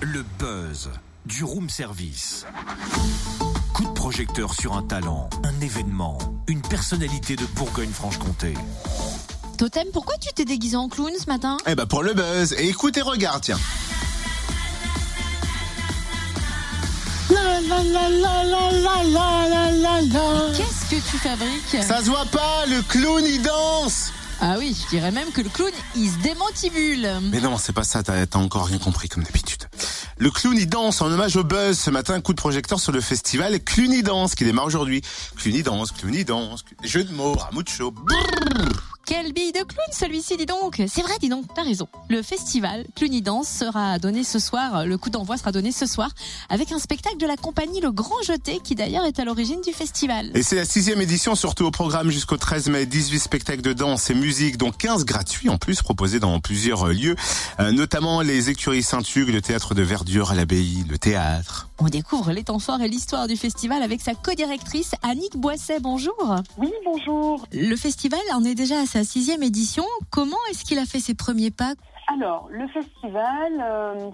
Le buzz du room service. Coup de projecteur sur un talent, un événement, une personnalité de Bourgogne-Franche-Comté. Totem, pourquoi tu t'es déguisé en clown ce matin? Eh ben pour le buzz. Et écoute et regarde, tiens. Qu'est-ce que tu fabriques? Ça se voit pas, le clown il danse Ah oui, je dirais même que le clown, il se démantibule. Mais non, c'est pas ça, t'as encore rien compris comme d'habitude. Le clown il danse en hommage au buzz. Ce matin, coup de projecteur sur le festival Cluny Danse qui démarre aujourd'hui. Cluny Danse, Cluny Danse, jeu de mots, Ramucho. Quelle bille de clown celui-ci, dis donc C'est vrai, dis donc, t'as raison. Le festival Cluny Dance sera donné ce soir, le coup d'envoi sera donné ce soir, avec un spectacle de la compagnie Le Grand Jeté, qui d'ailleurs est à l'origine du festival. Et c'est la sixième édition, surtout au programme jusqu'au 13 mai. 18 spectacles de danse et musique, dont 15 gratuits en plus, proposés dans plusieurs lieux, euh, notamment les écuries Saint-Hugues, le théâtre de Verdure à l'abbaye, le théâtre. On découvre les temps forts et l'histoire du festival avec sa co-directrice Annick Boisset. Bonjour. Oui, bonjour. Le festival en est déjà à sa sixième édition. Comment est-ce qu'il a fait ses premiers pas Alors, le festival, euh,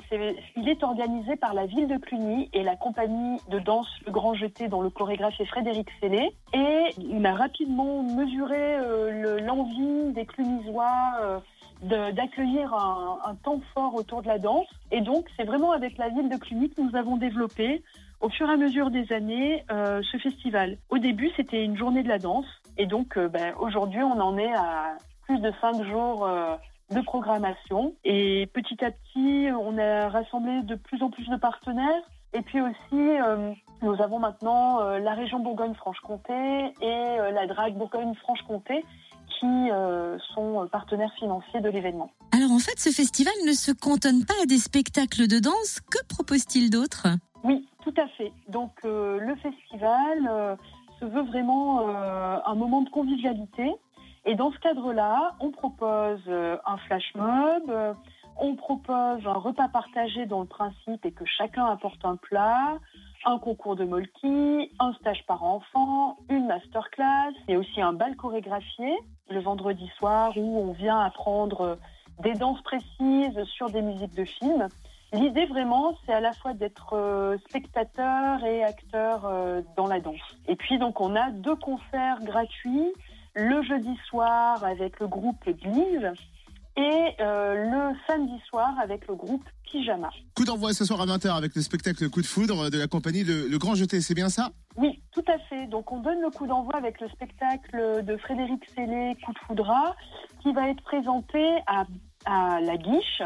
il est organisé par la ville de Cluny et la compagnie de danse Le Grand Jeté, dont le chorégraphe est Frédéric Sellé. Et on a rapidement mesuré euh, le- l'envie des Clunisois euh, d'accueillir un, un temps fort autour de la danse. Et donc, c'est vraiment avec la ville de Cluny que nous avons développé, au fur et à mesure des années, euh, ce festival. Au début, c'était une journée de la danse. Et donc, euh, ben, aujourd'hui, on en est à plus de cinq jours euh, de programmation. Et petit à petit, on a rassemblé de plus en plus de partenaires. Et puis aussi, euh, nous avons maintenant euh, la région Bourgogne-Franche-Comté et la DRAC Bourgogne-Franche-Comté qui euh, sont partenaires financiers de l'événement. Alors en fait, ce festival ne se cantonne pas à des spectacles de danse. Que propose-t-il d'autre? Oui, tout à fait. Donc euh, le festival euh, se veut vraiment euh, un moment de convivialité. Et dans ce cadre-là, on propose euh, un flash mob, euh, on propose un repas partagé dont le principe est que chacun apporte un plat, un concours de molki, un stage par enfant, une masterclass et aussi un bal chorégraphié le vendredi soir où on vient apprendre euh, des danses précises sur des musiques de films. L'idée vraiment, c'est à la fois d'être euh, spectateur et acteur euh, dans la danse. Et puis donc on a deux concerts gratuits le jeudi soir avec le groupe Glise et euh, le samedi soir avec le groupe Pyjama. Coup d'envoi ce soir à 20h avec le spectacle Coup de foudre de la compagnie Le, Le Grand Jeté, c'est bien ça? Oui, tout à fait. Donc on donne le coup d'envoi avec le spectacle de Frédéric Sellé, Coup de foudra, qui va être présenté à, à la Guiche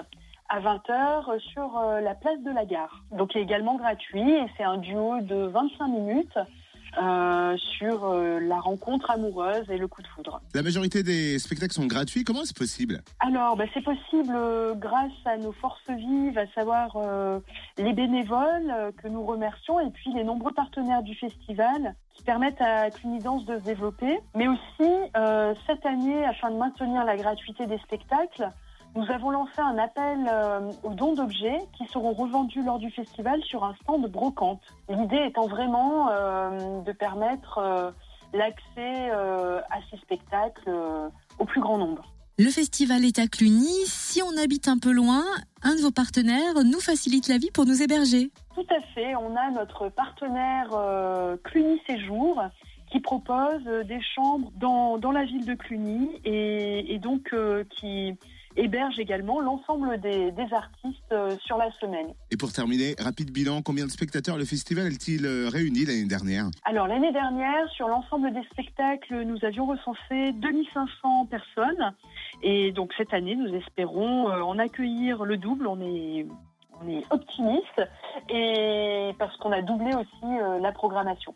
à 20h sur euh, la place de la gare. Donc il est également gratuit et c'est un duo de 25 minutes euh, sur euh, la rencontre amoureuse et le coup de foudre. La majorité des spectacles sont gratuits, comment est-ce possible? Alors, bah, c'est possible euh, grâce à nos forces vives, à savoir les bénévoles que nous remercions et puis les nombreux partenaires du festival qui permettent à Clunidance de se développer. Mais aussi, cette année, afin de maintenir la gratuité des spectacles, nous avons lancé un appel euh, aux dons d'objets qui seront revendus lors du festival sur un stand de brocante. L'idée étant vraiment euh, de permettre euh, l'accès à ces spectacles au plus grand nombre. Le festival est à Cluny. Si on habite un peu loin, un de vos partenaires nous facilite la vie pour nous héberger. Tout à fait. On a notre partenaire Cluny Séjour qui propose des chambres dans, dans la ville de Cluny et, et donc qui héberge également l'ensemble des, des artistes euh, sur la semaine. Et pour terminer, rapide bilan, combien de spectateurs le festival a-t-il euh, réuni l'année dernière? Alors l'année dernière, sur l'ensemble des spectacles, nous avions recensé 2500 personnes et donc cette année, nous espérons euh, en accueillir le double. On est on est optimiste et parce qu'on a doublé aussi la programmation.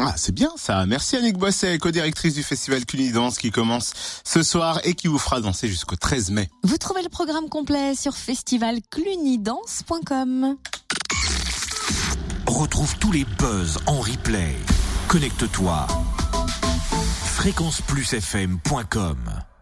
Ah, c'est bien ça. Merci Annick Boisset, co-directrice du festival Cunidance qui commence ce soir et qui vous fera danser jusqu'au 13 mai. Vous trouvez le programme complet sur festivalclunydance.com. Retrouve tous les buzz en replay. Connecte-toi. fréquenceplusfm.com